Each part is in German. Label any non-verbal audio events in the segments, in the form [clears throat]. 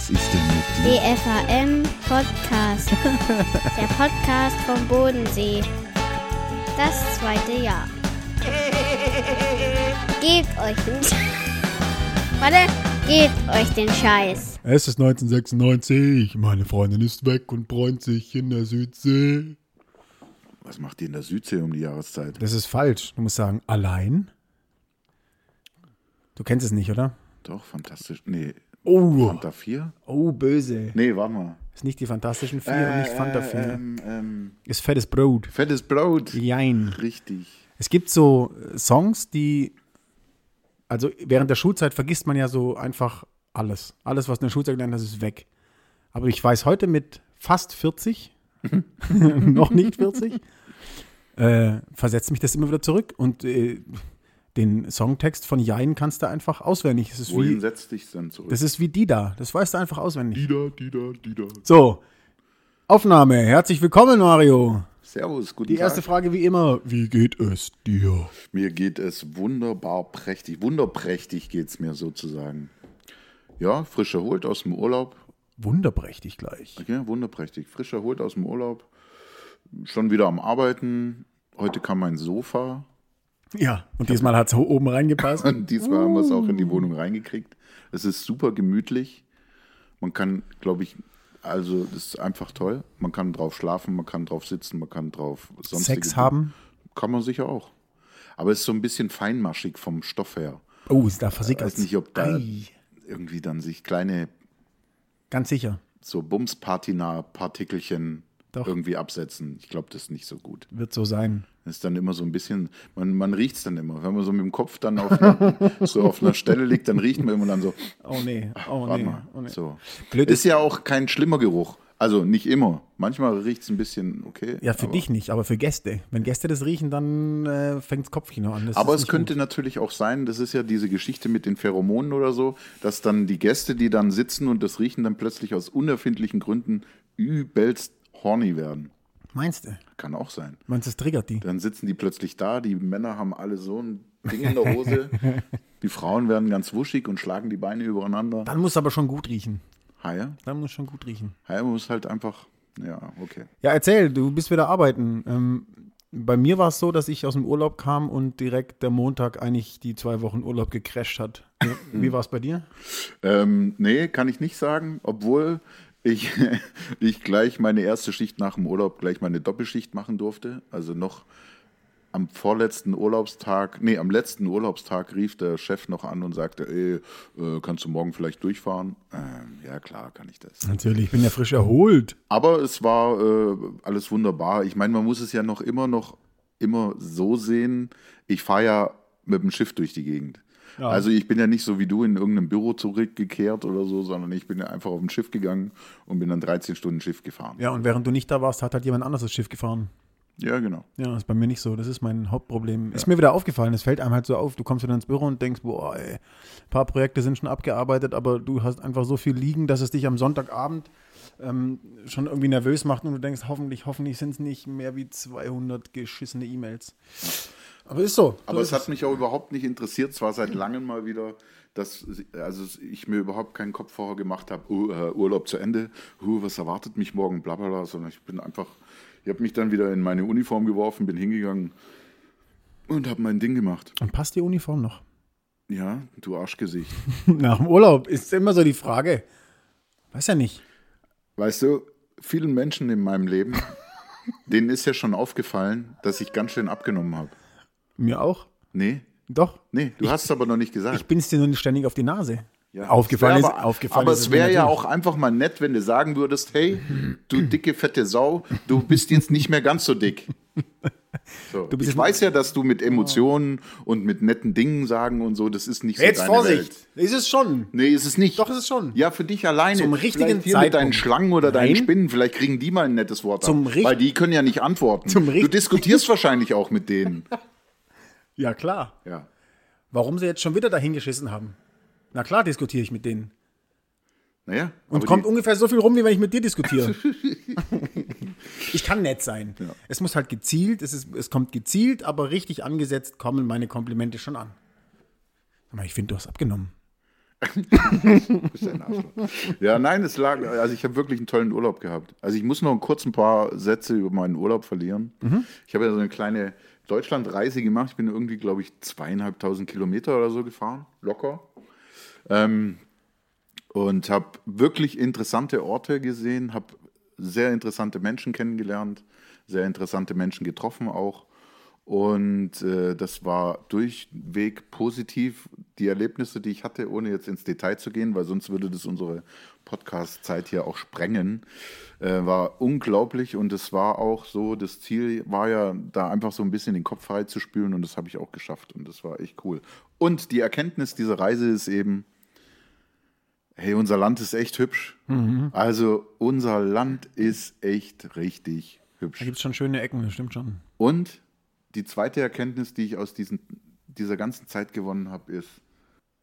Was ist denn mit dir? DFAM Podcast. [laughs] Der Podcast vom Bodensee. Das zweite Jahr. Gebt euch den Warte, gebt euch den Scheiß. Es ist 1996, meine Freundin ist weg und bräunt sich in der Südsee. Was macht ihr in der Südsee um die Jahreszeit? Das ist falsch. Du musst sagen, allein? Du kennst es nicht, oder? Doch, fantastisch. Nee. Oh, Fanta 4? oh böse. Nee, warte mal. Ist nicht die Fantastischen Vier und nicht Fanta 4. Ähm, ähm, Ist fettes Brot. fettes Brot. Jein. Richtig. Es gibt so äh, Songs, die, also während der Schulzeit vergisst man ja so einfach alles. Alles, was in der Schulzeit gelernt hast, ist weg. Aber ich weiß heute mit fast 40, [laughs] noch nicht 40, äh, versetzt mich das immer wieder zurück und äh, den Songtext von Jein kannst du einfach auswendig. Das ist, Wohin wie, setzt dich dann zurück? das ist wie Dida. Das weißt du einfach auswendig. Dida, Dida, Dida. So, Aufnahme. Herzlich willkommen, Mario. Servus, guten Die erste Tag. Frage wie immer. Wie geht es dir? Mir geht es wunderbar prächtig. Wunderprächtig geht es mir sozusagen. Ja, frisch erholt aus dem Urlaub. Wunderprächtig gleich. Okay, wunderprächtig. Frisch erholt aus dem Urlaub. Schon wieder am Arbeiten. Heute kam mein Sofa. Ja, und diesmal hat es oben reingepasst. [laughs] Und diesmal haben wir es auch in die Wohnung reingekriegt. Es ist super gemütlich. Man kann, glaube ich, also das ist einfach toll. Man kann drauf schlafen, man kann drauf sitzen, man kann drauf Sex haben. Kann man sicher auch. Aber es ist so ein bisschen feinmaschig vom Stoff her. Oh, ist da Ich versickert. weiß nicht, ob da Ei. irgendwie dann sich kleine Ganz sicher. so Bums-Patina-Partikelchen Doch. irgendwie absetzen. Ich glaube, das ist nicht so gut. Wird so sein. Das ist dann immer so ein bisschen, man, man riecht es dann immer. Wenn man so mit dem Kopf dann auf einer, so auf einer Stelle liegt, dann riecht man immer dann so, Oh nee, oh warte nee. mal. Oh, nee. So. Blöd ist ja auch kein schlimmer Geruch. Also nicht immer. Manchmal riecht es ein bisschen okay. Ja, für dich nicht, aber für Gäste. Wenn Gäste das riechen, dann äh, fängt das Kopfkino an. Das Aber es könnte gut. natürlich auch sein, das ist ja diese Geschichte mit den Pheromonen oder so, dass dann die Gäste, die dann sitzen und das riechen, dann plötzlich aus unerfindlichen Gründen übelst horny werden. Meinst du? Kann auch sein. Meinst du, es triggert die? Dann sitzen die plötzlich da, die Männer haben alle so ein Ding in der Hose, [laughs] die Frauen werden ganz wuschig und schlagen die Beine übereinander. Dann muss aber schon gut riechen. Haie? Dann muss schon gut riechen. Haie muss halt einfach, ja, okay. Ja, erzähl, du bist wieder arbeiten. Ähm, bei mir war es so, dass ich aus dem Urlaub kam und direkt der Montag eigentlich die zwei Wochen Urlaub gecrasht hat. Wie, [laughs] wie war es bei dir? Ähm, nee, kann ich nicht sagen, obwohl ich, [laughs] ich gleich meine erste Schicht nach dem Urlaub gleich meine Doppelschicht machen durfte. Also noch am vorletzten Urlaubstag, nee, am letzten Urlaubstag rief der Chef noch an und sagte, ey, äh, kannst du morgen vielleicht durchfahren? Ähm, ja, klar, kann ich das. Natürlich, ich bin ja frisch erholt. Aber es war äh, alles wunderbar. Ich meine, man muss es ja noch immer noch immer so sehen. Ich fahre ja mit dem Schiff durch die Gegend. Also ich bin ja nicht so wie du in irgendeinem Büro zurückgekehrt oder so, sondern ich bin ja einfach auf ein Schiff gegangen und bin dann 13 Stunden Schiff gefahren. Ja, und während du nicht da warst, hat halt jemand anderes das Schiff gefahren. Ja, genau. Ja, das ist bei mir nicht so. Das ist mein Hauptproblem. Ist mir wieder aufgefallen. Es fällt einem halt so auf. Du kommst wieder ins Büro und denkst, boah, ey, ein paar Projekte sind schon abgearbeitet, aber du hast einfach so viel liegen, dass es dich am Sonntagabend ähm, schon irgendwie nervös macht und du denkst, hoffentlich, hoffentlich sind es nicht mehr wie 200 geschissene E-Mails. Aber ist so. Aber es hat mich auch überhaupt nicht interessiert. Es war seit langem mal wieder, dass also ich mir überhaupt keinen Kopf vorher gemacht habe, oh, äh, Urlaub zu Ende, oh, was erwartet mich morgen, bla bla bla, sondern ich bin einfach, ich habe mich dann wieder in meine Uniform geworfen, bin hingegangen und habe mein Ding gemacht. Und passt die Uniform noch? Ja, du Arschgesicht. [laughs] Nach dem Urlaub ist immer so die Frage. Weiß ja nicht. Weißt du, vielen Menschen in meinem Leben, [laughs] denen ist ja schon aufgefallen, dass ich ganz schön abgenommen habe. Mir auch. Nee, Doch. nee, du hast es aber noch nicht gesagt. Ich bin es dir nur nicht ständig auf die Nase. Ja, aufgefallen es ist, aber, aufgefallen aber ist es wäre ja auch einfach mal nett, wenn du sagen würdest, hey, du dicke, fette Sau, du bist jetzt nicht mehr ganz so dick. [laughs] So. Ich weiß ja, dass du mit Emotionen und mit netten Dingen sagen und so, das ist nicht so Jetzt deine Vorsicht. Welt. Ist es schon. Nee, ist es nicht. Doch, ist es schon. Ja, für dich alleine. Zum richtigen vielleicht hier mit deinen Zeitpunkt. Schlangen oder deinen Nein. Spinnen, vielleicht kriegen die mal ein nettes Wort Zum ab, weil die können ja nicht antworten. Zum du diskutierst wahrscheinlich auch mit denen. [laughs] Ja, klar. Ja. Warum sie jetzt schon wieder dahingeschissen haben? Na klar diskutiere ich mit denen. Naja. Und kommt ungefähr so viel rum, wie wenn ich mit dir diskutiere. [laughs] ich kann nett sein. Es muss halt gezielt, es, ist, es kommt gezielt, aber richtig angesetzt kommen meine Komplimente schon an. Ich finde, du hast abgenommen. [laughs] Ja, nein, es lag, also ich habe wirklich einen tollen Urlaub gehabt. Also ich muss noch kurz ein paar Sätze über meinen Urlaub verlieren. Ich habe ja so eine kleine Deutschlandreise gemacht. Ich bin irgendwie, glaube ich, zweieinhalbtausend Kilometer oder so gefahren, locker. Ähm, und habe wirklich interessante Orte gesehen, habe sehr interessante Menschen kennengelernt, sehr interessante Menschen getroffen auch. Und äh, das war durchweg positiv. Die Erlebnisse, die ich hatte, ohne jetzt ins Detail zu gehen, weil sonst würde das unsere Podcast-Zeit hier auch sprengen, äh, war unglaublich. Und es war auch so, das Ziel war ja, da einfach so ein bisschen den Kopf frei zu spülen. Und das habe ich auch geschafft. Und das war echt cool. Und die Erkenntnis dieser Reise ist eben, hey, unser Land ist echt hübsch. Also unser Land ist echt richtig hübsch. Da gibt es schon schöne Ecken, das stimmt schon. Und die zweite Erkenntnis, die ich aus diesen, dieser ganzen Zeit gewonnen habe, ist,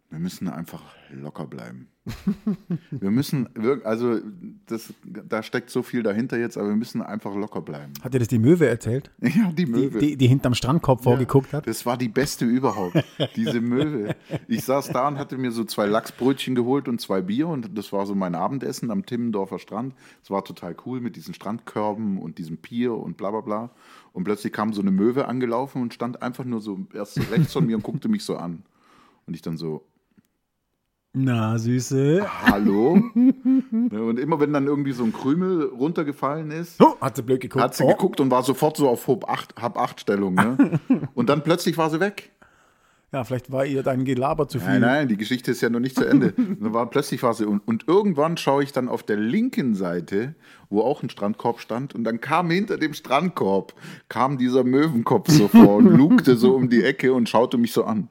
wir müssen einfach locker bleiben. [laughs] wir müssen, also das, da steckt so viel dahinter jetzt, aber wir müssen einfach locker bleiben. Hat dir das die Möwe erzählt? [laughs] Ja, die Die, Möwe. die, die hinterm Strandkorb vorgeguckt hat? Das war die beste überhaupt, diese Möwe. Ich saß da und hatte mir so zwei Lachsbrötchen geholt und zwei Bier und das war so mein Abendessen am Timmendorfer Strand. Es war total cool mit diesen Strandkörben und diesem Pier und bla bla bla. Und plötzlich kam so eine Möwe angelaufen und stand einfach nur so erst rechts von mir und guckte mich so an. Und ich dann so, Na, Süße. hallo? Ne, und immer wenn dann irgendwie so ein Krümel runtergefallen ist, Oh, hat sie blöd geguckt. hat sie oh. geguckt und war sofort so auf Hab-8-Stellung. Ne? [laughs] Und dann plötzlich war sie weg. Ja, vielleicht war ihr dein Gelaber zu viel. Nein, nein, die Geschichte ist ja noch nicht zu Ende. [laughs] Dann war, plötzlich war sie und, und irgendwann schaue ich dann auf der linken Seite, wo auch ein Strandkorb stand und dann kam hinter dem Strandkorb kam dieser Möwenkopf so vor und lugte so um die Ecke und schaute mich so an.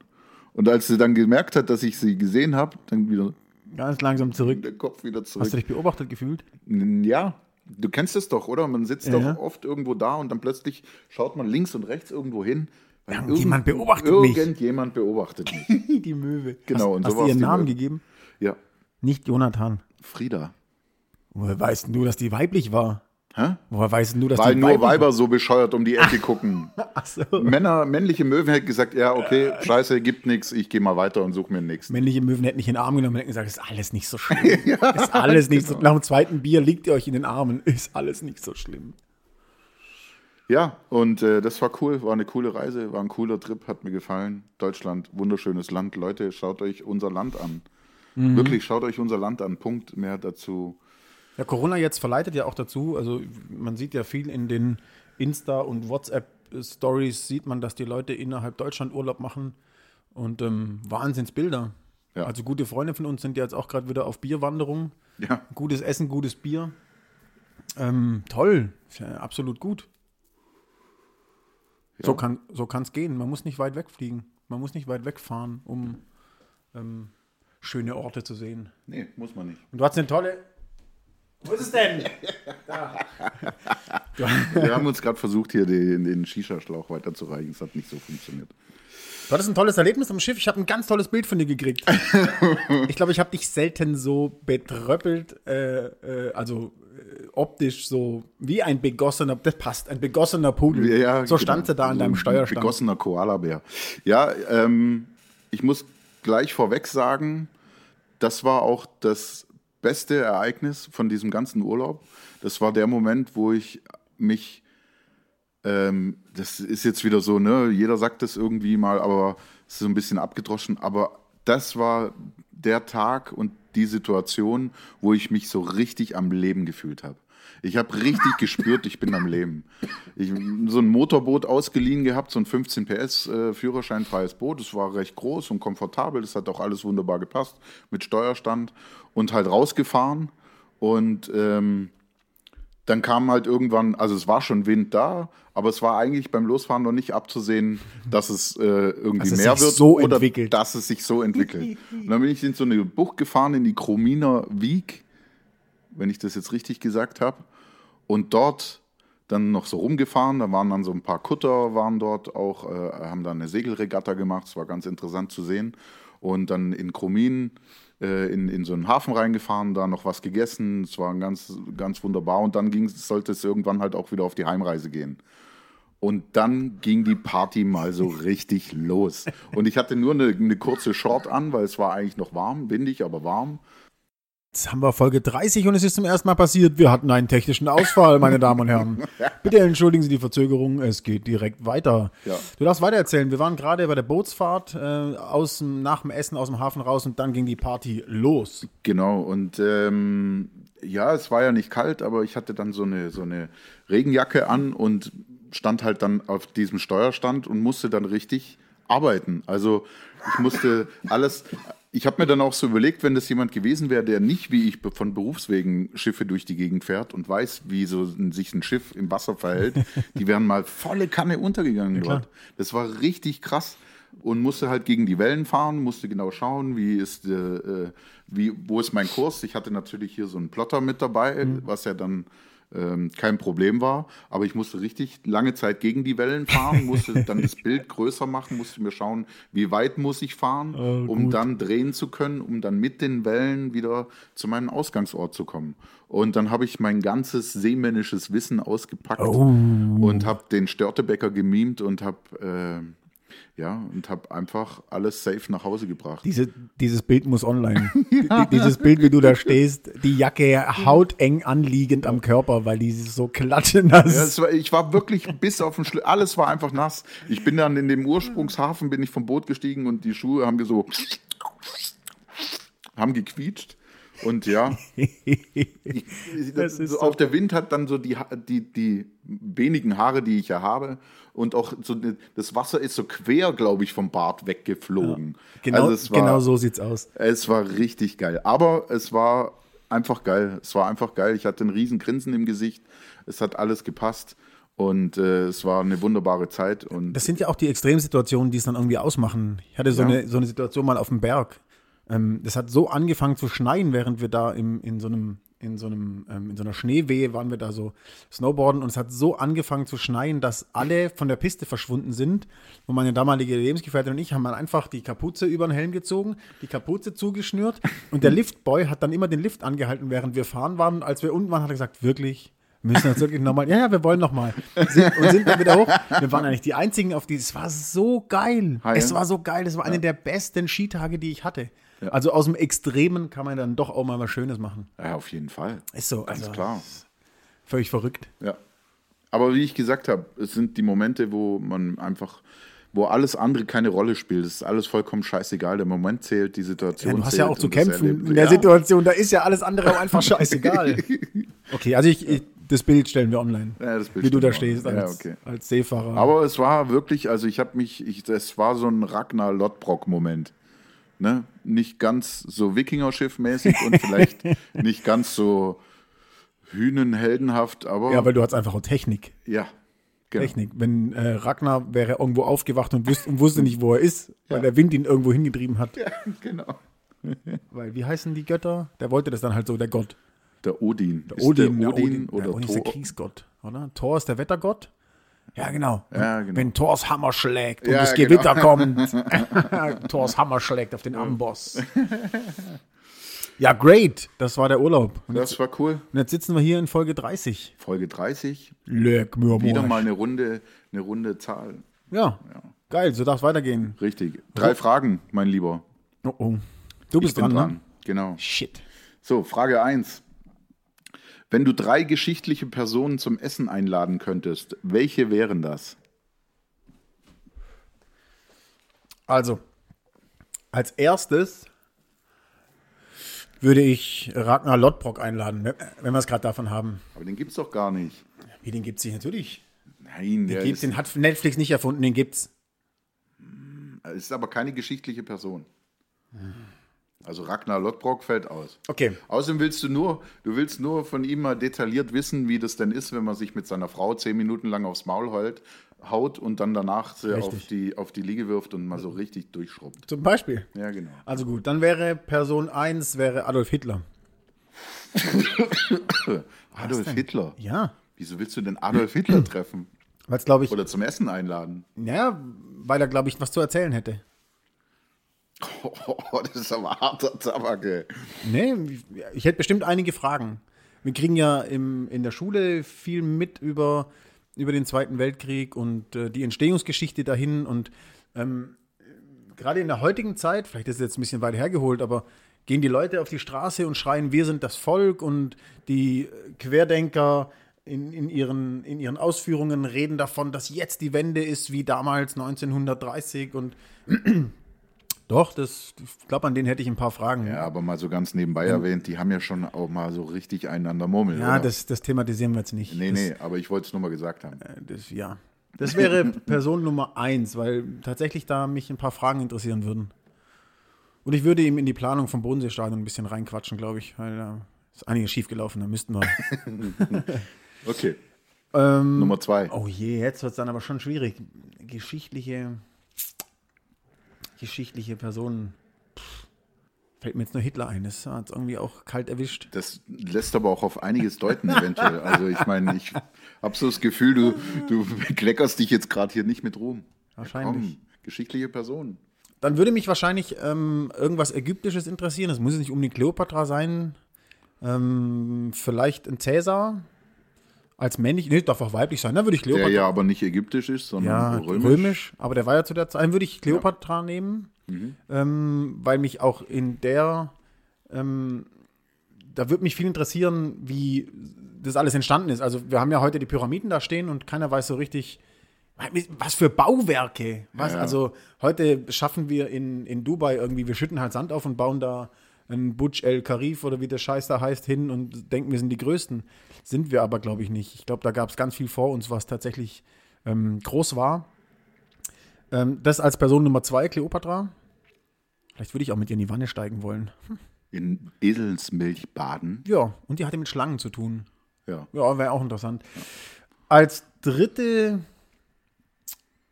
Und als sie dann gemerkt hat, dass ich sie gesehen habe, dann wieder Ganz langsam zurück. der Kopf wieder Hast du zurück. dich beobachtet gefühlt? Ja, du kennst es doch, oder? Man sitzt Ja. doch oft irgendwo da und dann plötzlich schaut man links und rechts irgendwo hin. Irgendjemand beobachtet mich. Irgendjemand beobachtet mich. [laughs] Die Möwe. Genau, Hast, und hast so du war's ihren Namen Möwe. gegeben? Ja, Nicht Jonathan. Frieda. Woher weißt du, dass die weiblich war? Hä? Woher weißt denn du, dass Weil die nur weiblich Weiber so bescheuert um die [laughs] Ecke gucken. Ach so. Männer, männliche Möwen hätten gesagt, ja, okay, scheiße, gibt nichts, ich gehe mal weiter und suche mir nächsten. Männliche Möwen hätten nicht in den Arm genommen und hätten gesagt, ist alles nicht so schlimm. [laughs] ist alles nicht genau. so. Nach dem zweiten Bier liegt ihr euch in den Armen. Ist alles nicht so schlimm. Ja, und äh, das war cool, war eine coole Reise, war ein cooler Trip, hat mir gefallen. Deutschland, wunderschönes Land. Leute, schaut euch unser Land an. Mhm. Wirklich, schaut euch unser Land an. Punkt. Mehr dazu. Ja, Corona jetzt verleitet ja auch dazu, also man sieht ja viel in den Insta- und WhatsApp-Stories, sieht man, dass die Leute innerhalb Deutschland Urlaub machen und ähm, Wahnsinnsbilder. Ja. Also gute Freunde von uns sind ja jetzt auch gerade wieder auf Bierwanderung. Ja, Gutes Essen, gutes Bier. Ähm, toll, ja absolut gut. So Ja. kann so kann's gehen. Man muss nicht weit wegfliegen. Man muss nicht weit wegfahren, um ähm, schöne Orte zu sehen. nee, muss man nicht. Und du hast eine tolle. Wo ist es denn? [laughs] Wir haben uns gerade versucht, hier den, den Shisha-Schlauch weiterzureichen. Es hat nicht so funktioniert. Du hattest ein tolles Erlebnis am Schiff. Ich habe ein ganz tolles Bild von dir gekriegt. [laughs] ich glaube, ich habe dich selten so betröppelt, äh, äh, also äh, optisch so wie ein begossener, das passt, ein begossener Pudel. Ja, so genau. stand sie da an So deinem ein Steuerstand. Begossener Koalabär. Ja, ähm, ich muss gleich vorweg sagen, das war auch das beste Ereignis von diesem ganzen Urlaub. Das war der Moment, wo ich mich, ähm, das ist jetzt wieder so, ne, jeder sagt das irgendwie mal, aber es ist so ein bisschen abgedroschen, aber das war der Tag und die Situation, wo ich mich so richtig am Leben gefühlt habe. Ich habe richtig [laughs] gespürt, ich bin am Leben. Ich so ein Motorboot ausgeliehen gehabt, so ein 15 PS äh, Führerscheinfreies Boot. Das war recht groß und komfortabel. Das hat auch alles wunderbar gepasst mit Steuerstand und halt rausgefahren. Und ähm, dann kam halt irgendwann, also es war schon Wind da, aber es war eigentlich beim Losfahren noch nicht abzusehen, dass es äh, irgendwie Dass es mehr sich wird so oder entwickelt. dass es sich so entwickelt. [laughs] Und dann bin ich in so eine Bucht gefahren, in die Krominer Wieg, wenn ich das jetzt richtig gesagt habe. Und dort dann noch so rumgefahren. Da waren dann so ein paar Kutter, waren dort auch, äh, haben dann eine Segelregatta gemacht. Es war ganz interessant zu sehen. Und dann in Kromin äh, in, in so einen Hafen reingefahren, da noch was gegessen. Es war ganz, ganz wunderbar. Und dann ging, sollte es irgendwann halt auch wieder auf die Heimreise gehen. Und dann ging die Party mal so richtig los. Und ich hatte nur eine, eine kurze Short an, weil es war eigentlich noch warm, windig, aber warm. Jetzt haben wir Folge 30 und es ist zum ersten Mal passiert. Wir hatten einen technischen Ausfall, meine Damen und Herren. [laughs] Bitte entschuldigen Sie die Verzögerung. Es geht direkt weiter. Ja. Du darfst weiter erzählen. Wir waren gerade bei der Bootsfahrt äh, aus dem, nach dem Essen aus dem Hafen raus und dann ging die Party los. Genau, und ähm, ja, es war ja nicht kalt, aber ich hatte dann so eine, so eine Regenjacke an und stand halt dann auf diesem Steuerstand und musste dann richtig arbeiten. Also ich musste alles. Ich habe mir dann auch so überlegt, wenn das jemand gewesen wäre, der nicht wie ich von Berufswegen Schiffe durch die Gegend fährt und weiß, wie so ein, sich ein Schiff im Wasser verhält, [laughs] die wären mal volle Kanne untergegangen klar. dort. Das war richtig krass und musste halt gegen die Wellen fahren, musste genau schauen, wie ist, äh, äh, wie, wo ist mein Kurs. Ich hatte natürlich hier so einen Plotter mit dabei, was ja dann ähm, kein Problem war, aber ich musste richtig lange Zeit gegen die Wellen fahren, musste [laughs] dann das Bild größer machen, musste mir schauen, wie weit muss ich fahren, um dann drehen zu können, um dann mit den Wellen wieder zu meinem Ausgangsort zu kommen. Und dann habe ich mein ganzes seemännisches Wissen ausgepackt und habe den Störtebecker gemimt und habe äh, ja und habe einfach alles safe nach Hause gebracht. Diese, dieses Bild muss online. [laughs] Die- Dieses Bild, wie du da stehst, die Jacke hauteng anliegend am Körper, weil die so klatschenass. Ja, war, ich war wirklich bis auf den Schluss, alles war einfach nass. Ich bin dann in dem Ursprungshafen, bin ich vom Boot gestiegen und die Schuhe haben so, haben gequietscht. Und ja, ich, Das ist so, auch der Wind hat dann so die, die, die wenigen Haare, die ich ja habe, und auch so das Wasser ist so quer, glaube ich, vom Bart weggeflogen. genau, Also es war, genau so sieht's aus. es war richtig geil. Aber es war einfach geil. Es war einfach geil. Ich hatte einen riesen Grinsen im Gesicht. Es hat alles gepasst. Und äh, es war eine wunderbare Zeit. Und Das sind ja auch die Extremsituationen, die es dann irgendwie ausmachen. Ich hatte so, Ja. eine, so eine Situation mal auf dem Berg. Ähm, das hat so angefangen zu schneien, während wir da im, in so einem, in so einem, ähm, in so einer Schneewehe waren wir da so Snowboarden und es hat so angefangen zu schneien, dass alle von der Piste verschwunden sind. Und meine damalige Lebensgefährtin und ich haben dann einfach die Kapuze über den Helm gezogen, die Kapuze zugeschnürt und der Liftboy hat dann immer den Lift angehalten, während wir fahren waren. Und als wir unten waren, hat er gesagt, wirklich, wir müssen jetzt wirklich nochmal, ja, ja, wir wollen nochmal. Und sind dann wieder hoch. Wir waren eigentlich die Einzigen auf die, es war so geil. Ja? Es war so geil. Das war eine der besten Skitage, die ich hatte. Also aus dem Extremen kann man dann doch auch mal was Schönes machen. ja, auf jeden Fall. Ist so, Ganz also klar. völlig verrückt. Ja. Aber wie ich gesagt habe, es sind die Momente, wo man einfach, wo alles andere keine Rolle spielt. Es ist alles vollkommen scheißegal. Der Moment zählt, die Situation Ja, du hast zählt ja auch zu kämpfen in der ja. Situation. Da ist ja alles andere einfach scheißegal. [laughs] Okay, also ich, ich, das Bild stellen wir online. Ja, das Bild wie du da stehst online. Ja, als, okay. als Seefahrer. Aber es war wirklich, also ich habe mich, ich, das war so ein Ragnar Lodbrok-Moment. Ne? Nicht ganz so Wikingerschiff-mäßig und vielleicht [laughs] nicht ganz so hünenheldenhaft, aber ja, weil du hast einfach auch Technik. ja, genau. Technik. Wenn äh, Ragnar wäre irgendwo aufgewacht und, wüsste, und wusste nicht, wo er ist, weil der Wind ihn irgendwo hingetrieben hat. Ja, genau. [laughs] Weil, wie heißen die Götter? Der wollte das dann halt so, der Gott. Der Odin. Der Ist Odin, der der Odin, oder der Odin ist der? Kriegsgott, oder? Thor ist der Wettergott. Ja, genau. Ja, genau. Wenn Thors Hammer schlägt und Ja, das genau. Gewitter kommt. [laughs] [laughs] Thors Hammer schlägt auf den Amboss. [laughs] ja, great. Das war der Urlaub. Und jetzt, Das war cool. und jetzt sitzen wir hier in Folge 30. Folge 30. Leck mir Wieder mal eine runde, eine runde Zahl. Ja. Geil, so darf es weitergehen. Richtig. Drei Fragen, mein Lieber. Oh, oh. Du bist Ich bin dran, ne? Genau. Shit. So, Frage 1. Wenn du drei geschichtliche Personen zum Essen einladen könntest, welche wären das? Also, als erstes würde ich Ragnar Lodbrok einladen, wenn wir es gerade davon haben. Aber den gibt's doch gar nicht. Wie, den gibt es nicht? Natürlich. Nein, der Gibt's, den hat Netflix nicht erfunden, den gibt's. ist aber keine geschichtliche Person. Also Ragnar Lodbrok fällt aus. Okay. Außerdem willst du nur, du willst nur von ihm mal detailliert wissen, wie das denn ist, wenn man sich mit seiner Frau zehn Minuten lang aufs Maul heult, haut und dann danach sie auf die, auf die Liege wirft und mal so richtig durchschrubbt. Zum Beispiel. Ja, genau. Also gut, dann wäre Person 1 wäre Adolf Hitler. [coughs] Adolf Hitler. Ja. Wieso willst du denn Adolf Hitler treffen? Weil es, glaube ich, Oder zum Essen einladen? ja, weil er, glaube ich, was zu erzählen hätte. Oh, das ist aber harter Tabak, ey. Nee, ich hätte bestimmt einige Fragen. Wir kriegen ja im, in der Schule viel mit über über den Zweiten Weltkrieg und äh, die Entstehungsgeschichte dahin. Und ähm, gerade in der heutigen Zeit, vielleicht ist es jetzt ein bisschen weit hergeholt, aber gehen die Leute auf die Straße und schreien, wir sind das Volk und die Querdenker in, in, ihren, in ihren Ausführungen reden davon, dass jetzt die Wende ist wie damals 1930 und doch, das, ich glaube, an denen hätte ich ein paar Fragen. Ja, aber mal so ganz nebenbei erwähnt, die haben ja schon auch mal so richtig einander murmeln. Ja, oder? das, das thematisieren wir jetzt nicht. Nee, das, nee, aber ich wollte es nur mal gesagt haben. äh, Das, ja. Das wäre [laughs] Person Nummer eins, weil tatsächlich da mich ein paar Fragen interessieren würden. Und ich würde ihm in die Planung vom Bodenseestadion ein bisschen reinquatschen, glaube ich, weil da ist einiges schiefgelaufen, da müssten wir. [laughs] Okay, ähm, Nummer zwei. Oh je, jetzt wird es dann aber schon schwierig. Geschichtliche, geschichtliche Personen. Pff, Fällt mir jetzt nur Hitler ein. Das hat irgendwie auch kalt erwischt. Das lässt aber auch auf einiges deuten, eventuell. Also ich meine, ich habe so das Gefühl, du, du kleckerst dich jetzt gerade hier nicht mit Ruhm. Wahrscheinlich. Ja, geschichtliche Personen. Dann würde mich wahrscheinlich ähm, irgendwas Ägyptisches interessieren. Das muss nicht um die Kleopatra sein. Ähm, vielleicht ein Cäsar als männlich. Nee, darf auch weiblich sein. Dann würde ich Der Kleopatra. ja aber nicht ägyptisch ist, sondern Ja, römisch. römisch. aber der war ja zu der Zeit. Dann würde ich Kleopatra nehmen, Mhm. ähm, weil mich auch in der, ähm, da würde mich viel interessieren, wie das alles entstanden ist. Also wir haben ja heute die Pyramiden da stehen und keiner weiß so richtig, was für Bauwerke. Was, Ja, ja. Also heute schaffen wir in, in Dubai irgendwie, wir schütten halt Sand auf und bauen da ein Burj El Karif oder wie der Scheiß da heißt hin und denken, wir sind die Größten. Sind wir aber, glaube ich, nicht. Ich glaube, da gab es ganz viel vor uns, was tatsächlich ähm, groß war. Ähm, das als Person Nummer zwei, Kleopatra. Vielleicht würde ich auch mit ihr in die Wanne steigen wollen. In Eselsmilch baden. Ja, und die hatte mit Schlangen zu tun. Ja. Ja, wäre auch interessant. Als dritte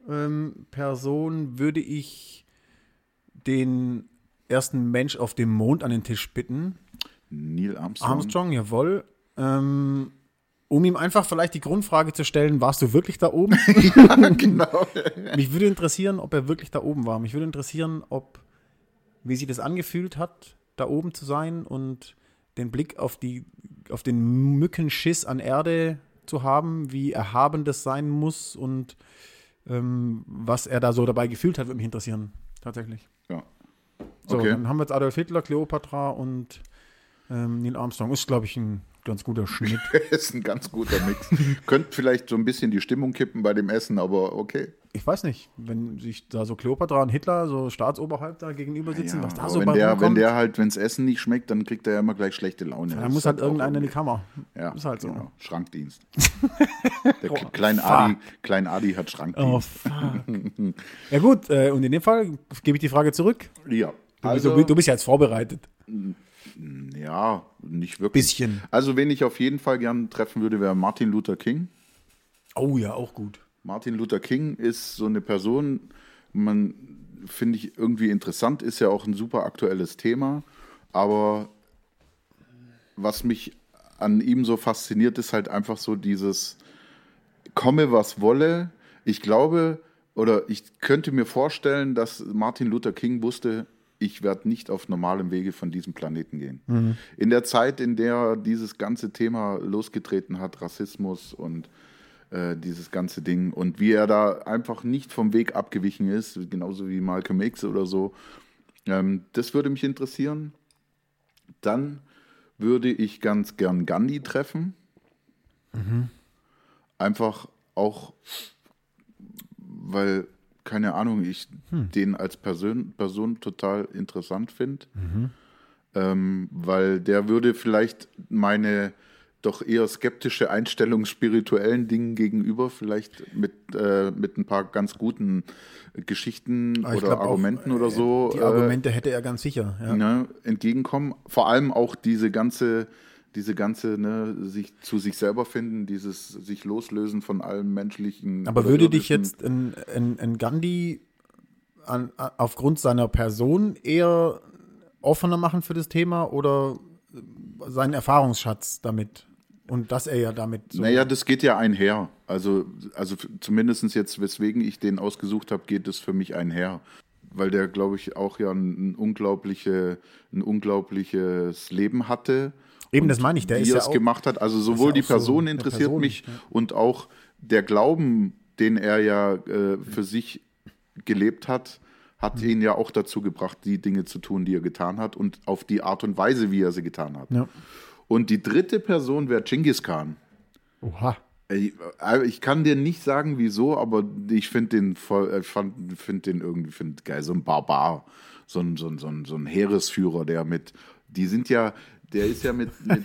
ähm, Person würde ich den ersten Mensch auf dem Mond an den Tisch bitten. Neil Armstrong. Armstrong, jawohl. Ähm, um ihm einfach vielleicht die Grundfrage zu stellen, warst du wirklich da oben? [laughs] ja, genau. [laughs] Mich würde interessieren, ob er wirklich da oben war. Mich würde interessieren, ob, wie sich das angefühlt hat, da oben zu sein und den Blick auf, die, auf den Mückenschiss an Erde zu haben, wie erhaben das sein muss und ähm, was er da so dabei gefühlt hat, würde mich interessieren. Tatsächlich. Ja. So, Okay. dann haben wir jetzt Adolf Hitler, Kleopatra und ähm, Neil Armstrong. Ist, glaube ich, ein ganz guter Schnitt. [laughs] ist ein ganz guter Mix. [laughs] Könnte vielleicht so ein bisschen die Stimmung kippen bei dem Essen, aber okay. Ich weiß nicht, wenn sich da so Kleopatra und Hitler, so Staatsoberhäupter gegenüber sitzen, Ja, was da so wenn, bei der, wenn der halt, wenns Essen nicht schmeckt, dann kriegt er ja immer gleich schlechte Laune. dann Das muss halt auch irgendeiner in die Kammer. Ja, Ist halt so. Genau. Schrankdienst. [laughs] Der Oh, Klein. Adi, Klein Adi hat Oh, Schrankdienst. fuck. ja gut, äh, und in dem Fall gebe ich die Frage zurück. Ja. Du, Also, du, du bist ja jetzt vorbereitet. ja, nicht wirklich. Bisschen. Also, wen ich auf jeden Fall gern treffen würde, wäre Martin Luther King. Oh ja, auch gut. Martin Luther King ist so eine Person, man finde ich irgendwie interessant, ist ja auch ein super aktuelles Thema, aber was mich an ihm so fasziniert, ist halt einfach so dieses komme was wolle. Ich glaube oder ich könnte mir vorstellen, dass Martin Luther King wusste, ich werde nicht auf normalem Wege von diesem Planeten gehen. In der Zeit, in der dieses ganze Thema losgetreten hat, Rassismus und äh, dieses ganze Ding und wie er da einfach nicht vom Weg abgewichen ist, genauso wie Malcolm X oder so. Ähm, das würde mich interessieren. Dann würde ich ganz gern Gandhi treffen. Einfach auch, weil, keine Ahnung, ich den als Person, Person total interessant finde. Ähm, weil der würde vielleicht meine doch eher skeptische Einstellung spirituellen Dingen gegenüber vielleicht mit, äh, mit ein paar ganz guten Geschichten ich oder glaub auch, Argumenten äh, oder so Die äh, Argumente hätte er ganz sicher. Ja. ne, entgegenkommen. Vor allem auch diese ganze, diese ganze, ne, sich zu sich selber finden, dieses sich loslösen von allem menschlichen. Aber würde dich jetzt ein, ein, ein Gandhi an, aufgrund seiner Person eher offener machen für das Thema oder seinen Erfahrungsschatz damit? Und dass er ja damit so. Naja, das geht ja einher. Also, also zumindest jetzt, weswegen ich den ausgesucht habe, geht es für mich einher. Weil der, glaube ich, auch ja ein, ein, unglaubliche, ein unglaubliches Leben hatte. Eben, das meine ich, der wie ist er ja gemacht hat. Also sowohl die so Person eine interessiert Person, mich ja. und auch der Glauben, den er ja äh, für sich gelebt hat, hat ihn ja auch dazu gebracht, die Dinge zu tun, die er getan hat und auf die Art und Weise, wie er sie getan hat. Ja. Und die dritte Person wäre Genghis Khan. Oha. Ich, äh, ich kann dir nicht sagen, wieso, aber ich finde den voll, äh, ich fand- find den irgendwie find geil, so ein Barbar, so ein, so ein, so ein, so ein Heeresführer, der mit, die sind ja, der ist ja mit, mit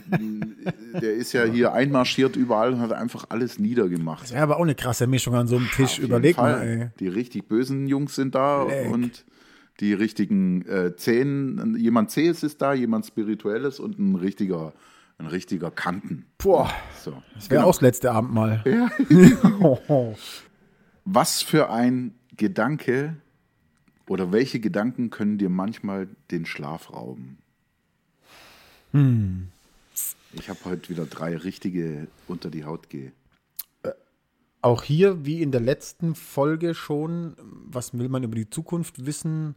der ist ja hier einmarschiert überall und hat einfach alles niedergemacht. Das wäre aber auch eine krasse Mischung an so einem Tisch. Jeden Überleg mal, ey. Die richtig bösen Jungs sind da Leck. und die richtigen äh, Zähnen, jemand Zähes ist da, jemand Spirituelles und ein richtiger, ein richtiger Kanten. Boah, So. das wäre auch das letzte Abend mal. [laughs] Was für ein Gedanke oder welche Gedanken können dir manchmal den Schlaf rauben? Hm. Ich habe heute wieder drei richtige unter die Haut geh. Auch hier, wie in der letzten Folge schon, was will man über die Zukunft wissen,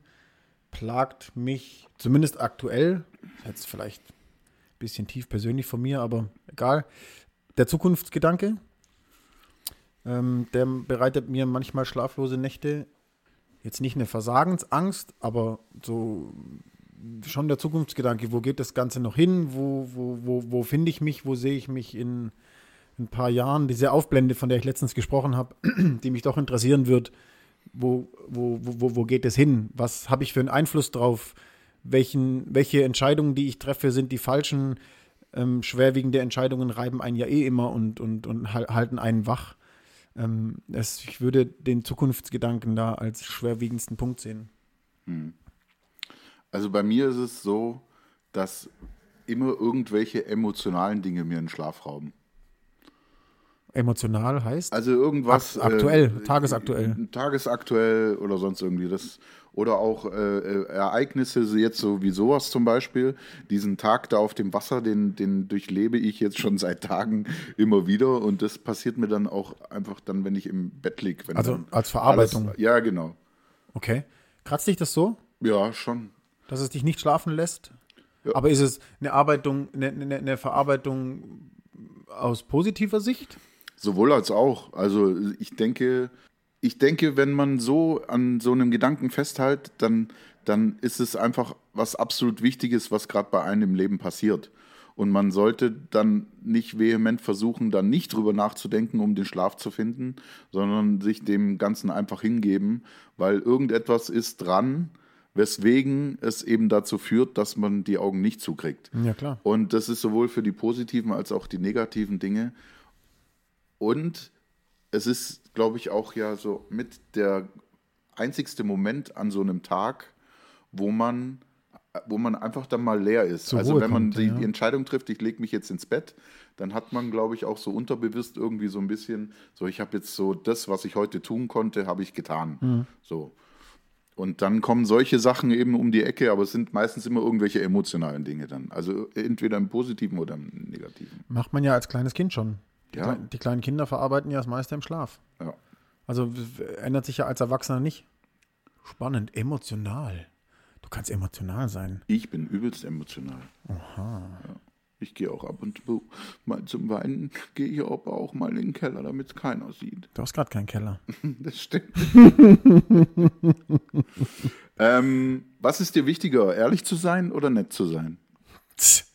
plagt mich zumindest aktuell, jetzt vielleicht ein bisschen tief persönlich von mir, aber egal, der Zukunftsgedanke. Ähm, der bereitet mir manchmal schlaflose Nächte. Jetzt nicht eine Versagensangst, aber so schon der Zukunftsgedanke, wo geht das Ganze noch hin, wo, wo, wo, wo finde ich mich, wo sehe ich mich in ein paar Jahren, diese Aufblende, von der ich letztens gesprochen habe, [clears throat] die mich doch interessieren wird, wo, wo, wo, wo- geht es hin? Was habe ich für einen Einfluss drauf? Welchen, welche Entscheidungen, die ich treffe, sind die falschen? Ähm, schwerwiegende Entscheidungen reiben einen ja eh immer und, und, und hal- halten einen wach. Ähm, es, ich würde den Zukunftsgedanken da als schwerwiegendsten Punkt sehen. Also bei mir ist es so, dass immer irgendwelche emotionalen Dinge mir den Schlaf rauben. Emotional heißt? Also irgendwas. Akt- aktuell, äh, tagesaktuell. Tagesaktuell oder sonst irgendwie. Das, oder auch äh, äh, Ereignisse, jetzt so wie sowas zum Beispiel. Diesen Tag da auf dem Wasser, den, den durchlebe ich jetzt schon [laughs] seit Tagen immer wieder. Und das passiert mir dann auch einfach dann, wenn ich im Bett liege. Also als Verarbeitung. Alles, ja, genau. Okay. Kratzt dich das so? Ja, schon. Dass es dich nicht schlafen lässt? Ja. Aber ist es eine Arbeitung, eine, eine, eine Verarbeitung aus positiver Sicht? Sowohl als auch. Also ich denke, ich denke, wenn man so an so einem Gedanken festhält, dann, dann ist es einfach was absolut Wichtiges, was gerade bei einem im Leben passiert. Und man sollte dann nicht vehement versuchen, dann nicht drüber nachzudenken, um den Schlaf zu finden, sondern sich dem Ganzen einfach hingeben, weil irgendetwas ist dran, weswegen es eben dazu führt, dass man die Augen nicht zukriegt. Ja, klar. Und das ist sowohl für die positiven als auch die negativen Dinge. Und es ist, glaube ich, auch ja so mit der einzigste Moment an so einem Tag, wo man, wo man einfach dann mal leer ist. Zur also Ruhe wenn man kommt, die, ja. die Entscheidung trifft, ich lege mich jetzt ins Bett, dann hat man, glaube ich, auch so unterbewusst irgendwie so ein bisschen, so ich habe jetzt so das, was ich heute tun konnte, habe ich getan. Mhm. So. Und dann kommen solche Sachen eben um die Ecke, aber es sind meistens immer irgendwelche emotionalen Dinge dann. Also entweder im Positiven oder im Negativen. Macht man ja als kleines Kind schon. Die, Ja. Die kleinen Kinder verarbeiten ja das meiste im Schlaf. Ja. Also ändert sich ja als Erwachsener nicht. Spannend, emotional. Du kannst emotional sein. Ich bin übelst emotional. Ja. Ich gehe auch ab und zu mal zum Weinen, gehe ich aber auch mal in den Keller, damit es keiner sieht. Du hast gerade keinen Keller. [laughs] Das stimmt. [laughs] ähm, was ist dir wichtiger, ehrlich zu sein oder nett zu sein?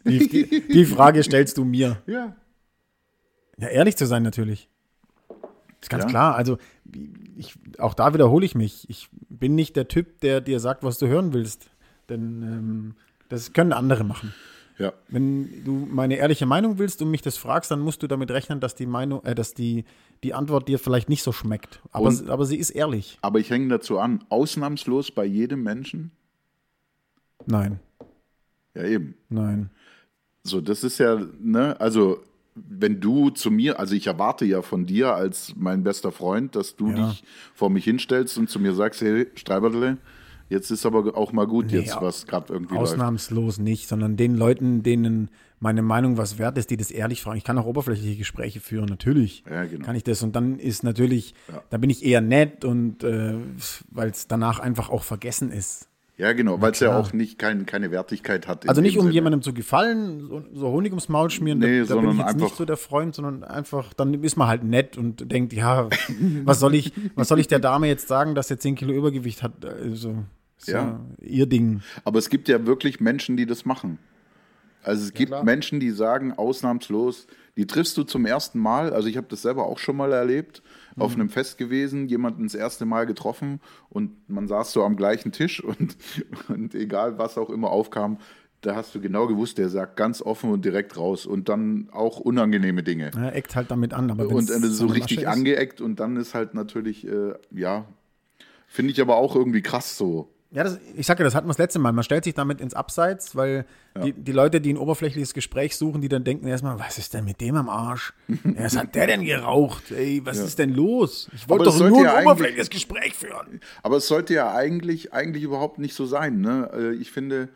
Die, die, die Frage stellst du mir. [laughs] Ja. Ja, ehrlich zu sein natürlich. Ist ganz Ja. klar. Also ich, auch da wiederhole ich mich. Ich bin nicht der Typ, der dir sagt, was du hören willst. Denn ähm, das können andere machen. Ja. Wenn du meine ehrliche Meinung willst und mich das fragst, dann musst du damit rechnen, dass die Meinung, äh, dass die, die Antwort dir vielleicht nicht so schmeckt. Aber, Und- aber sie ist ehrlich. Aber ich hänge dazu an, ausnahmslos bei jedem Menschen? Nein, Ja, eben. nein. So, das ist ja, ne, also wenn du zu mir, also ich erwarte ja von dir als mein bester Freund, dass du Ja. dich vor mich hinstellst und zu mir sagst, hey, Streiberle, jetzt ist aber auch mal gut Nee, jetzt, was gerade irgendwie läuft. Ausnahmslos nicht, sondern den Leuten, denen meine Meinung was wert ist, die das ehrlich fragen. Ich kann auch oberflächliche Gespräche führen, natürlich. Ja, genau. Kann ich das. Und dann ist natürlich, Ja. da bin ich eher nett und äh, weil es danach einfach auch vergessen ist. Ja, genau, weil es ja auch nicht kein, keine Wertigkeit hat. Also nicht um Sinne. jemandem zu gefallen, so, so Honig ums Maul schmieren, Nee, da, da bin sondern ich jetzt nicht so der Freund, sondern einfach, dann ist man halt nett und denkt, ja, [laughs] was soll ich, was soll ich der Dame jetzt sagen, dass er 10 Kilo Übergewicht hat? Also, ist ja. Ja. ihr Ding. Aber es gibt ja wirklich Menschen, die das machen. Also es gibt klar. Menschen, die sagen ausnahmslos, die triffst du zum ersten Mal. Also ich habe das selber auch schon mal erlebt, auf Mhm. einem Fest gewesen, jemanden das erste Mal getroffen und man saß so am gleichen Tisch und, [laughs] und egal was auch immer aufkam, da hast du genau gewusst, der sagt ganz offen und direkt raus und dann auch unangenehme Dinge. Er eckt halt damit an, aber und äh, so richtig ist- angeeckt und dann ist halt natürlich, äh, ja, finde ich aber auch irgendwie krass so. Ja, das, ich sag ja, das hatten wir das letzte Mal. Man stellt sich damit ins Abseits, weil die, die Leute, die ein oberflächliches Gespräch suchen, die dann denken erstmal, was ist denn mit dem am Arsch? [laughs] Ja, was hat der denn geraucht? Ey, was ist denn los? Ich wollte doch nur ja ein oberflächliches Gespräch führen. Aber es sollte ja eigentlich, eigentlich überhaupt nicht so sein. Ne? Äh, Ich finde,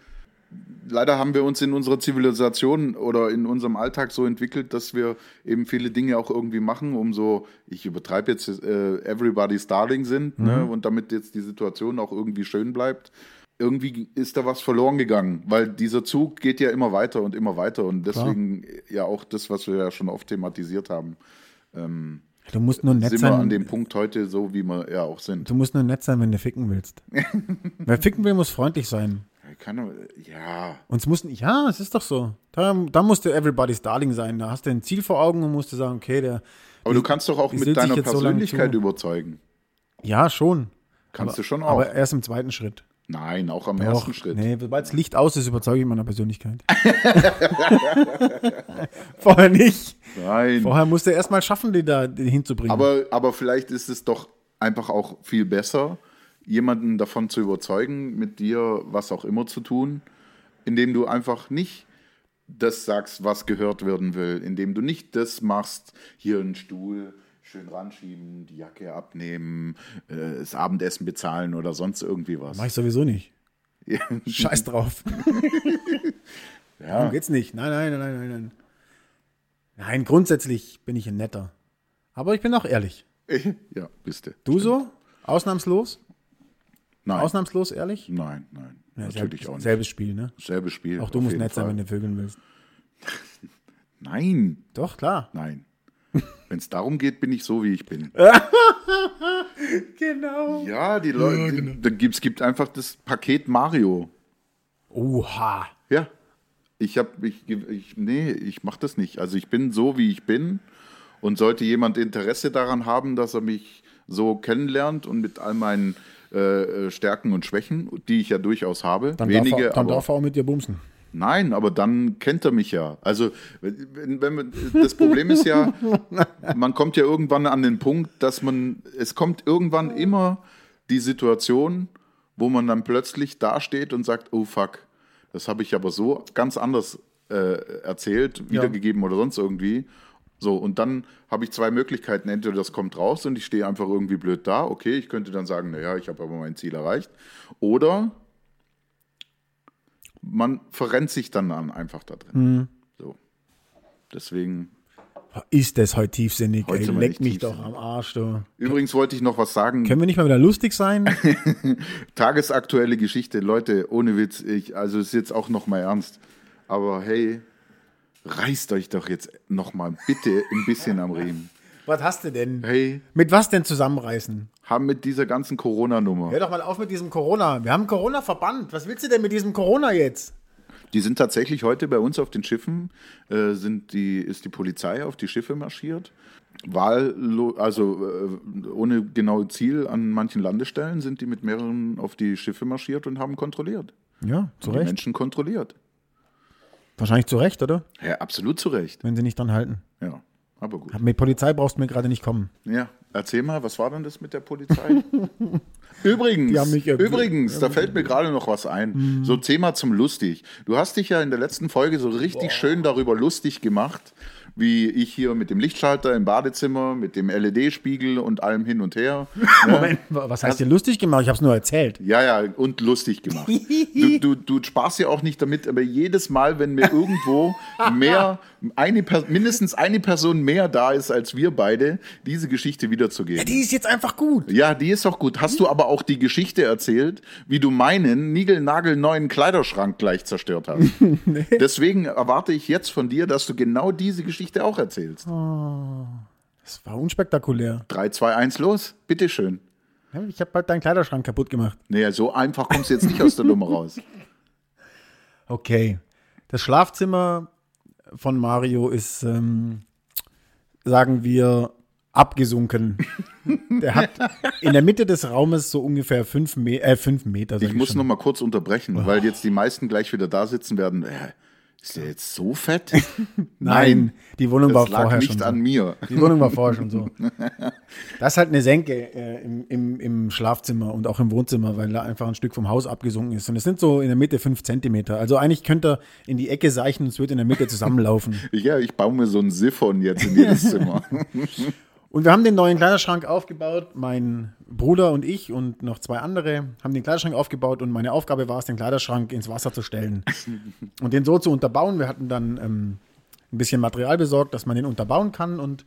leider haben wir uns in unserer Zivilisation oder in unserem Alltag so entwickelt, dass wir eben viele Dinge auch irgendwie machen, um so, ich übertreibe jetzt, äh, everybody's darling sind ne? und damit jetzt die Situation auch irgendwie schön bleibt. Irgendwie ist da was verloren gegangen, weil dieser Zug geht ja immer weiter und immer weiter und deswegen ja auch das, was wir ja schon oft thematisiert haben, Du musst nur nett sind wir an sein. dem Punkt heute so, wie wir ja auch sind. Du musst nur nett sein, wenn du ficken willst. [laughs] Wer ficken will, muss freundlich sein. Kann, ja, Und es muss nicht, ja, es ist doch so. Da, da musst du everybody's darling sein. Da hast du ein Ziel vor Augen und musst du sagen, okay, der. Aber du kannst doch auch mit deiner so Persönlichkeit zu. überzeugen. Ja, schon. Kannst aber, du schon auch. Aber erst im zweiten Schritt. Nein, auch am Doch, ersten Schritt. Nee, sobald das Licht aus ist, überzeuge ich meiner Persönlichkeit. [laughs] Vorher nicht. Nein. Vorher musst du erst mal schaffen, die da hinzubringen. Aber, aber vielleicht ist es doch einfach auch viel besser, jemanden davon zu überzeugen, mit dir was auch immer zu tun, indem du einfach nicht das sagst, was gehört werden will, indem du nicht das machst, hier einen Stuhl schön ranschieben, die Jacke abnehmen, äh, das Abendessen bezahlen oder sonst irgendwie was. Mach ich sowieso nicht. Ja. [laughs] Scheiß drauf. [laughs] Darum geht's nicht. Nein, nein, nein, nein, nein. Nein, grundsätzlich bin ich ein netter. Aber ich bin auch ehrlich. ja, bist du. Du so? Ausnahmslos? Nein. Ausnahmslos ehrlich? Nein, nein. Ja, natürlich selb- auch nicht. Selbes Spiel, ne? Selbes Spiel. Auch du musst nett sein, Fall. wenn du vögeln willst. [laughs] Nein, Doch, klar. nein. Wenn es darum geht, bin ich so, wie ich bin. [laughs] Genau. Ja, die Leute, da gibt's, gibt einfach das Paket Mario. Oha. Ja. Ich habe, ich, ich, nee, ich mache das nicht. Also ich bin so, wie ich bin. Und sollte jemand Interesse daran haben, dass er mich so kennenlernt und mit all meinen äh, äh, Stärken und Schwächen, die ich ja durchaus habe, Dann, wenige, darf, er, dann aber darf er auch mit dir bumsen. Nein, aber dann kennt er mich ja. Also, wenn, wenn man, das Problem ist ja, [laughs] man kommt ja irgendwann an den Punkt, dass man, es kommt irgendwann immer die Situation, wo man dann plötzlich dasteht und sagt, oh fuck, das habe ich aber so ganz anders äh, erzählt, wiedergegeben oder sonst irgendwie. So, und dann habe ich zwei Möglichkeiten. Entweder das kommt raus und ich stehe einfach irgendwie blöd da. Okay, ich könnte dann sagen, naja, ich habe aber mein Ziel erreicht. Oder man verrennt sich dann an, einfach da drin. So. Deswegen, Ist das heute tiefsinnig, Heute ey. Leck mich doch tiefsinnig. am Arsch, du. übrigens wollte ich noch was sagen. Können wir nicht mal wieder lustig sein? [laughs] Tagesaktuelle Geschichte, Leute, ohne Witz, ich, also ist jetzt auch noch mal ernst. Aber hey, reißt euch doch jetzt noch mal bitte ein bisschen am Riemen. [laughs] was hast du denn? Hey, Mit was denn zusammenreißen? haben mit dieser ganzen Corona-Nummer, Hör doch mal auf mit diesem Corona. Wir haben Corona verbannt. Was willst du denn mit diesem Corona jetzt? die sind tatsächlich heute bei uns auf den Schiffen, äh, sind die, ist die Polizei auf die Schiffe marschiert. Wahllo also äh, ohne genaue Ziel an manchen Landestellen sind die mit mehreren auf die Schiffe marschiert und haben kontrolliert. Ja, zu Die Recht. Menschen kontrolliert. Wahrscheinlich zu Recht, oder? Ja, absolut zu Recht. Wenn sie nicht dran halten. Ja, aber gut. Mit Polizei brauchst du mir gerade nicht kommen. Ja, erzähl mal, was war denn das mit der Polizei? [laughs] übrigens, übrigens, da fällt mir gerade noch was ein. So Thema zum lustig. Du hast dich ja in der letzten Folge so richtig schön darüber lustig gemacht, wie ich hier mit dem Lichtschalter im Badezimmer, mit dem LED-Spiegel und allem hin und her. [laughs] Ne? Moment, was heißt dir lustig gemacht? Ich habe es nur erzählt. Ja, ja, und lustig gemacht. Du, du, du sparst ja auch nicht damit, aber jedes Mal, wenn mir irgendwo [laughs] mehr, eine, mindestens eine Person mehr da ist als wir beide, diese Geschichte wiederzugeben. Die ist jetzt einfach gut. Ja, die ist auch gut. Hast du aber auch die Geschichte erzählt, wie du meinen niegelnagelneuen Kleiderschrank gleich zerstört hast? [laughs] Deswegen erwarte ich jetzt von dir, dass du genau diese Geschichte auch erzählst. Das war unspektakulär. 3, 2, 1, los. Bitteschön. Ich habe halt deinen Kleiderschrank kaputt gemacht. Naja, so einfach kommst du jetzt nicht aus der Nummer raus. [laughs] Okay. Das Schlafzimmer von Mario ist, ähm, sagen wir, abgesunken. [laughs] Der hat in der Mitte des Raumes so ungefähr fünf, Me äh, fünf Meter. sag Ich muss schon. noch mal kurz unterbrechen, weil jetzt die meisten gleich wieder da sitzen werden. Äh, ist der jetzt so fett? [laughs] Nein, die Wohnung war das lag vorher nicht schon so. an mir. Die Wohnung war vorher schon so. [laughs] Das ist halt eine Senke äh, im, im, im Schlafzimmer und auch im Wohnzimmer, weil da einfach ein Stück vom Haus abgesunken ist. Und es sind so in der Mitte fünf Zentimeter. Also eigentlich könnte er in die Ecke seichen und es wird in der Mitte [laughs] zusammenlaufen. Ja, ich baue mir so einen Siphon jetzt in jedes Zimmer. Und wir haben den neuen Kleiderschrank aufgebaut. Mein Bruder und ich und noch zwei andere haben den Kleiderschrank aufgebaut und meine Aufgabe war es, den Kleiderschrank ins Wasser zu stellen [laughs] und den so zu unterbauen. Wir hatten dann ähm, ein bisschen Material besorgt, dass man den unterbauen kann und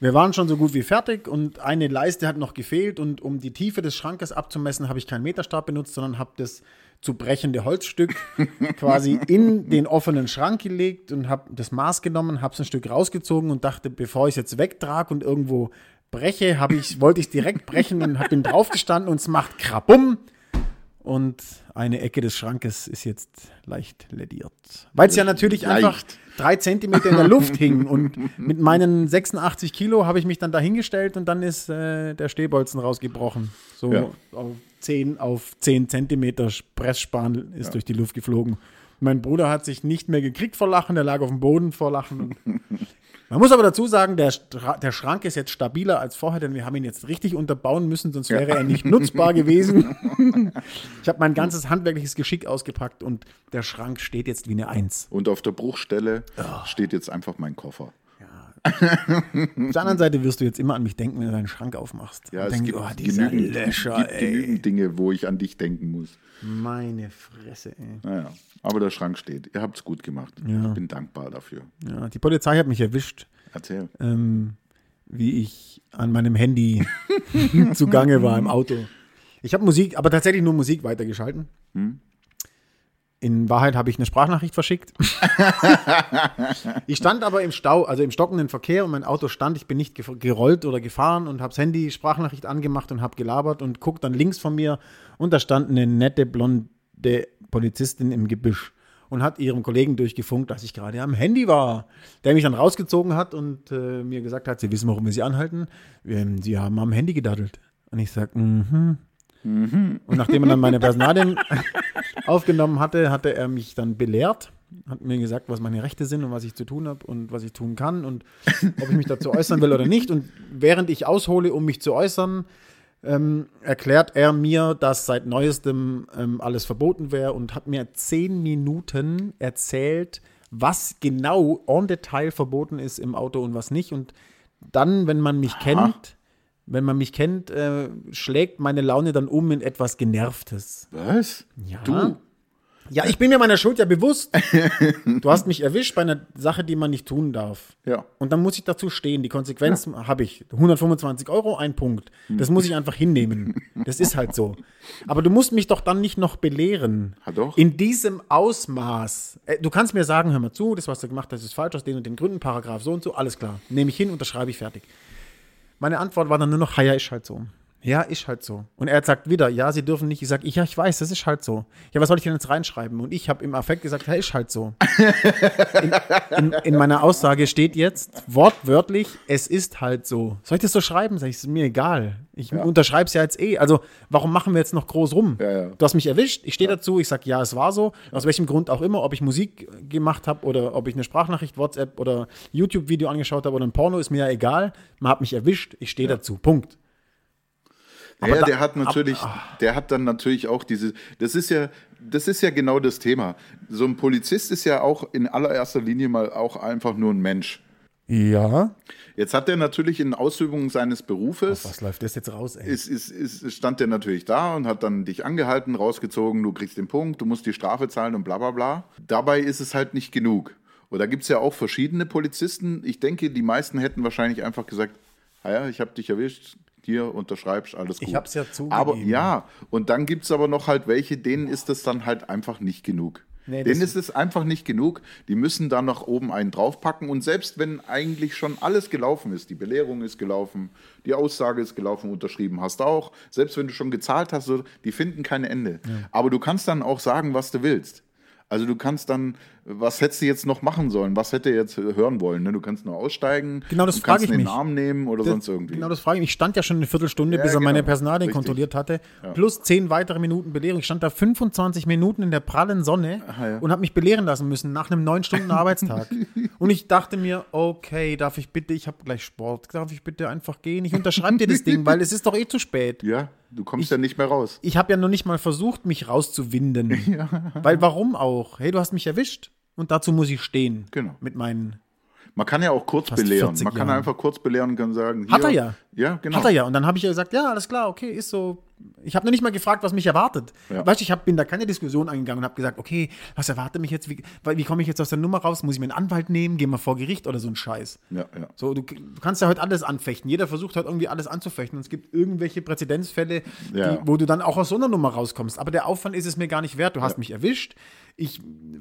wir waren schon so gut wie fertig und eine Leiste hat noch gefehlt und um die Tiefe des Schrankes abzumessen, habe ich keinen Meterstab benutzt, sondern habe das zu brechende Holzstück [laughs] quasi in den offenen Schrank gelegt und habe das Maß genommen, habe es ein Stück rausgezogen und dachte, bevor ich es jetzt wegtrage und irgendwo breche, ich, wollte ich es direkt brechen und habe bin draufgestanden und es macht krabum und eine Ecke des Schrankes ist jetzt leicht lediert. Weil es ja natürlich Leicht. einfach drei Zentimeter in der Luft hing und mit meinen 86 Kilo habe ich mich dann dahingestellt und dann ist äh, der Stehbolzen rausgebrochen. So Ja. auf 10 auf 10 Zentimeter Pressspan ist durch die Luft geflogen. Mein Bruder hat sich nicht mehr gekriegt vor Lachen, der lag auf dem Boden vor Lachen. [laughs] Man muss aber dazu sagen, der, der Schrank ist jetzt stabiler als vorher, denn wir haben ihn jetzt richtig unterbauen müssen, sonst wäre er nicht nutzbar gewesen. [laughs] ich habe mein ganzes handwerkliches Geschick ausgepackt und der Schrank steht jetzt wie eine Eins. Und auf der Bruchstelle steht jetzt einfach mein Koffer. Auf der anderen Seite wirst du jetzt immer an mich denken, wenn du deinen Schrank aufmachst. Ja, und es denkst, gibt, oh, genügend, Löscher, gibt ey. genügend Dinge, wo ich an dich denken muss. Meine Fresse, ey. Naja, aber der Schrank steht. Ihr habt es gut gemacht. Ja. Ich bin dankbar dafür. Ja, die Polizei hat mich erwischt, Erzähl. ähm, wie ich an meinem Handy [laughs] zugange war im Auto. Ich habe Musik, aber tatsächlich nur Musik weitergeschalten. In Wahrheit habe ich eine Sprachnachricht verschickt. [laughs] ich stand aber im Stau, also im stockenden Verkehr und mein Auto stand. Ich bin nicht gerollt oder gefahren und habe das Handy Sprachnachricht angemacht und habe gelabert und guck dann links von mir und da stand eine nette blonde Polizistin im Gebüsch und hat ihrem Kollegen durchgefunkt, dass ich gerade am Handy war, der mich dann rausgezogen hat und äh, mir gesagt hat, sie wissen, warum wir sie anhalten. Ähm, sie haben am Handy gedaddelt. Und ich sag, mhm. Und nachdem er dann meine Personalien [laughs] [laughs] aufgenommen hatte, hatte er mich dann belehrt, hat mir gesagt, was meine Rechte sind und was ich zu tun habe und was ich tun kann und ob ich mich dazu äußern will oder nicht. Und während ich aushole, um mich zu äußern, ähm, erklärt er mir, dass seit neuestem ähm, alles verboten wäre und hat mir zehn Minuten erzählt, was genau en Detail verboten ist im Auto und was nicht. Und dann, wenn man mich kennt, wenn man mich kennt, äh, schlägt meine Laune dann um in etwas Genervtes. Was? Ja. Du? Ja, ich bin mir meiner Schuld ja bewusst. [laughs] Du hast mich erwischt bei einer Sache, die man nicht tun darf. Ja. Und dann muss ich dazu stehen. Die Konsequenz habe ich. 125 Euro, ein Punkt. Das muss ich einfach hinnehmen. Das ist halt so. Aber du musst mich doch dann nicht noch belehren. Ja, doch. In diesem Ausmaß. Äh, Du kannst mir sagen, hör mal zu, das, was du gemacht hast, ist falsch aus den und den Gründen, Paragraph so und so, alles klar. Nehme ich hin, unterschreibe ich fertig. Meine Antwort war dann nur noch, ja, ist halt so. Ja, ist halt so. Und er sagt wieder, ja, sie dürfen nicht. Ich sage, ja, ich weiß, das ist halt so. Ja, was soll ich denn jetzt reinschreiben? Und ich habe im Affekt gesagt, ja, ist halt so. In, in, in meiner Aussage steht jetzt wortwörtlich, es ist halt so. Soll ich das so schreiben? Sag ich, ist mir egal. Ich unterschreibe es ja jetzt eh. Also, warum machen wir jetzt noch groß rum? Ja, ja. Du hast mich erwischt, ich stehe dazu, ich sage, ja, es war so. Aus welchem Grund auch immer, ob ich Musik gemacht habe oder ob ich eine Sprachnachricht, WhatsApp oder YouTube-Video angeschaut habe oder ein Porno, ist mir ja egal. Man hat mich erwischt, ich stehe dazu. Punkt. Ja, da- der hat natürlich, der hat dann natürlich auch diese, das ist ja, das ist ja genau das Thema. So ein Polizist ist ja auch in allererster Linie mal auch einfach nur ein Mensch. Ja. Jetzt hat er natürlich in Ausübung seines Berufes, Was läuft das jetzt raus, ey? ist, ist, ist, stand der natürlich da und hat dann dich angehalten, rausgezogen, du kriegst den Punkt, du musst die Strafe zahlen und bla bla bla. Dabei ist es halt nicht genug. Und da gibt es ja auch verschiedene Polizisten. Ich denke, die meisten hätten wahrscheinlich einfach gesagt, "Ah ja, ich habe dich erwischt, hier unterschreibst, alles gut. Ich hab's ja zugegeben. Aber ja, und dann gibt es aber noch halt welche, denen ist das dann halt einfach nicht genug. Nee, denen ist es einfach nicht genug. Die müssen da noch oben einen draufpacken. Und selbst wenn eigentlich schon alles gelaufen ist, die Belehrung ist gelaufen, die Aussage ist gelaufen, unterschrieben hast auch, selbst wenn du schon gezahlt hast, die finden kein Ende. Aber du kannst dann auch sagen, was du willst. Also du kannst dann, was hättest du jetzt noch machen sollen? Was hätte er jetzt hören wollen? Ne? Du kannst nur aussteigen, Genau, das frage ich in mich. den Arm nehmen oder sonst irgendwie. Genau das frage ich mich. Ich stand ja schon eine Viertelstunde, Ja, bis er meine genau. Personalien Richtig. kontrolliert hatte. Plus zehn weitere Minuten Belehrung. Ich stand da 25 Minuten in der prallen Sonne ja. und habe mich belehren lassen müssen nach einem neun Stunden Arbeitstag. [laughs] und ich dachte mir, okay, darf ich bitte, ich habe gleich Sport, darf ich bitte einfach gehen? Ich unterschreibe dir das Ding, weil es ist doch eh zu spät. ja, du kommst ja nicht mehr raus. Ich habe ja noch nicht mal versucht, mich rauszuwinden. [laughs] Weil warum auch? Hey, du hast mich erwischt und dazu muss ich stehen. Genau. Mit meinen. Man kann ja auch kurz belehren. 40 Man kann Jahren. einfach kurz belehren und kann sagen, Hat hier- er ja. Ja, genau. Hat er ja. Und dann habe ich ja gesagt, ja, alles klar, okay, ist so. Ich habe noch nicht mal gefragt, was mich erwartet. Ja. Weißt du, ich hab, bin da keine Diskussion eingegangen und habe gesagt, okay, was erwartet mich jetzt? Wie, wie komme ich jetzt aus der Nummer raus? Muss ich mir einen Anwalt nehmen? Gehen wir vor Gericht oder so ein Scheiß? Ja, ja. So, du, du kannst ja heute alles anfechten. Jeder versucht halt irgendwie alles anzufechten. Und es gibt irgendwelche Präzedenzfälle, Ja. die, wo du dann auch aus so einer Nummer rauskommst. Aber der Aufwand ist es mir gar nicht wert. Du hast mich erwischt. Ich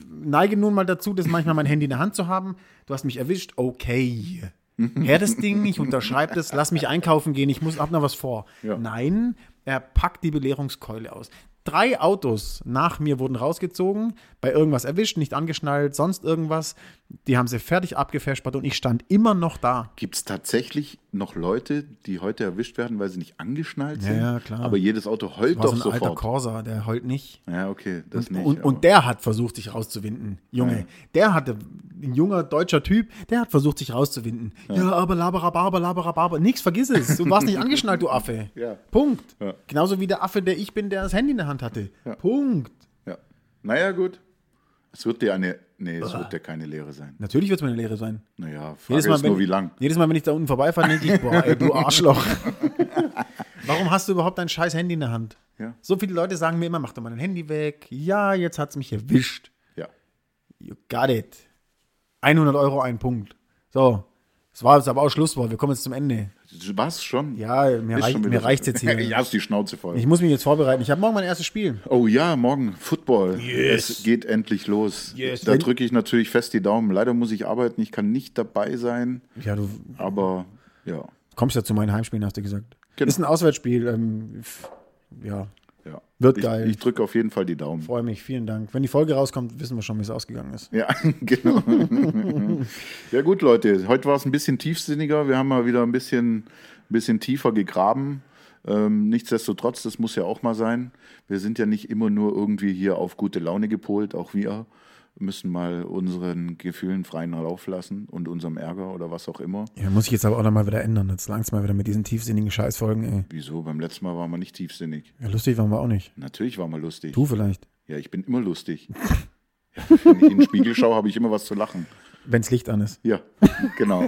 neige nun mal dazu, das manchmal mein Handy in der Hand zu haben. Du hast mich erwischt. Okay. Her das Ding, ich unterschreibe das, lass mich einkaufen gehen, ich muss, hab noch was vor. Ja. Nein, er packt die Belehrungskeule aus. Drei Autos nach mir wurden rausgezogen, bei irgendwas erwischt, nicht angeschnallt, sonst irgendwas. Die haben sie fertig abgefespert und ich stand immer noch da. Gibt es tatsächlich noch Leute, die heute erwischt werden, weil sie nicht angeschnallt sind? Ja, klar. Aber jedes Auto heult War doch so ein alter sofort. Corsa, der heult nicht. Ja, okay, das Und, nicht. und, und der hat versucht, sich rauszuwinden. Junge, Ja. der hatte, ein junger deutscher Typ, der hat versucht, sich rauszuwinden. Ja, aber laberababer, laberababer. Nix, vergiss es. Du warst nicht [laughs] angeschnallt, du Affe. Ja. Punkt. Ja. Genauso wie der Affe, der ich bin, der das Handy in der Hand hatte. Ja. Punkt. ja. Naja, gut. Es wird dir eine. Nee, es wird dir keine Lehre sein. Natürlich wird es meine Lehre sein. Naja, Frage Jedes Mal, ist wenn, nur, wie lang. jedes Mal, wenn ich da unten vorbeifahre, denke ich, boah, ey, du [laughs] Arschloch. [laughs] Warum hast du überhaupt dein scheiß Handy in der Hand? Ja. So viele Leute sagen mir immer, mach doch mal dein Handy weg. Ja, jetzt hat es mich erwischt. Ja. You got it. 100 Euro, ein Punkt. So, das war jetzt aber auch Schlusswort. Wir kommen jetzt zum Ende. Was schon? Ja, mir, reich, schon mir so. jetzt hier. [laughs] ja, hast die Schnauze voll. Ich muss mich jetzt vorbereiten. Ich habe morgen mein erstes Spiel. Oh ja, morgen Football. Yes. Es geht endlich los. Yes. Da drücke ich natürlich fest die Daumen. Leider muss ich arbeiten, ich kann nicht dabei sein, Ja, du aber ja. kommst ja zu meinen Heimspielen, hast du gesagt. Genau. Ist ein Auswärtsspiel. Ähm, ja, ja. Wird ich, geil. Ich drücke auf jeden Fall die Daumen. freue mich. Vielen Dank. Wenn die Folge rauskommt, wissen wir schon, wie es ausgegangen ist. Ja, [laughs] genau. ja gut, Leute, heute war es ein bisschen tiefsinniger. Wir haben mal wieder ein bisschen, ein bisschen tiefer gegraben. Ähm, nichtsdestotrotz, das muss ja auch mal sein. Wir sind ja nicht immer nur irgendwie hier auf gute Laune gepolt. Auch wir müssen mal unseren Gefühlen freien Lauf lassen und unserem Ärger oder was auch immer. Ja, muss ich jetzt aber auch nochmal wieder ändern. Jetzt langsam mal wieder mit diesen tiefsinnigen Scheißfolgen, ey. Wieso? Beim letzten Mal waren wir nicht tiefsinnig. Ja, lustig waren wir auch nicht. Natürlich waren wir lustig. Du vielleicht. Ja, ich bin immer lustig. [laughs] Ja, wenn ich in den Spiegel schaue, habe ich immer was zu lachen. Wenn's Licht an ist. Ja, genau. [laughs] [laughs]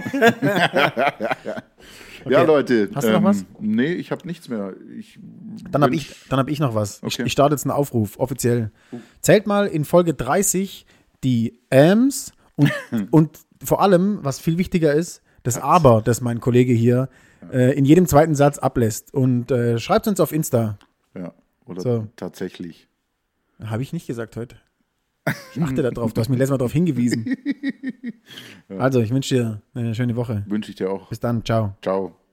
Ja, Leute. Hast du noch was? Nee, ich habe nichts mehr. Ich Dann habe ich, dann hab ich noch was. Ich, Okay. ich starte jetzt einen Aufruf, offiziell. Zählt mal in Folge 30 die Ams und, [laughs] und vor allem, was viel wichtiger ist, das Aber, das mein Kollege hier äh, in jedem zweiten Satz ablässt. Und äh, schreibt uns auf Insta. Ja, oder So. tatsächlich. Habe ich nicht gesagt heute. Ich achte da drauf. Du hast mir letztes Mal darauf hingewiesen. [laughs] Also, ich wünsche dir eine schöne Woche. Wünsche ich dir auch. Bis dann. Ciao. Ciao.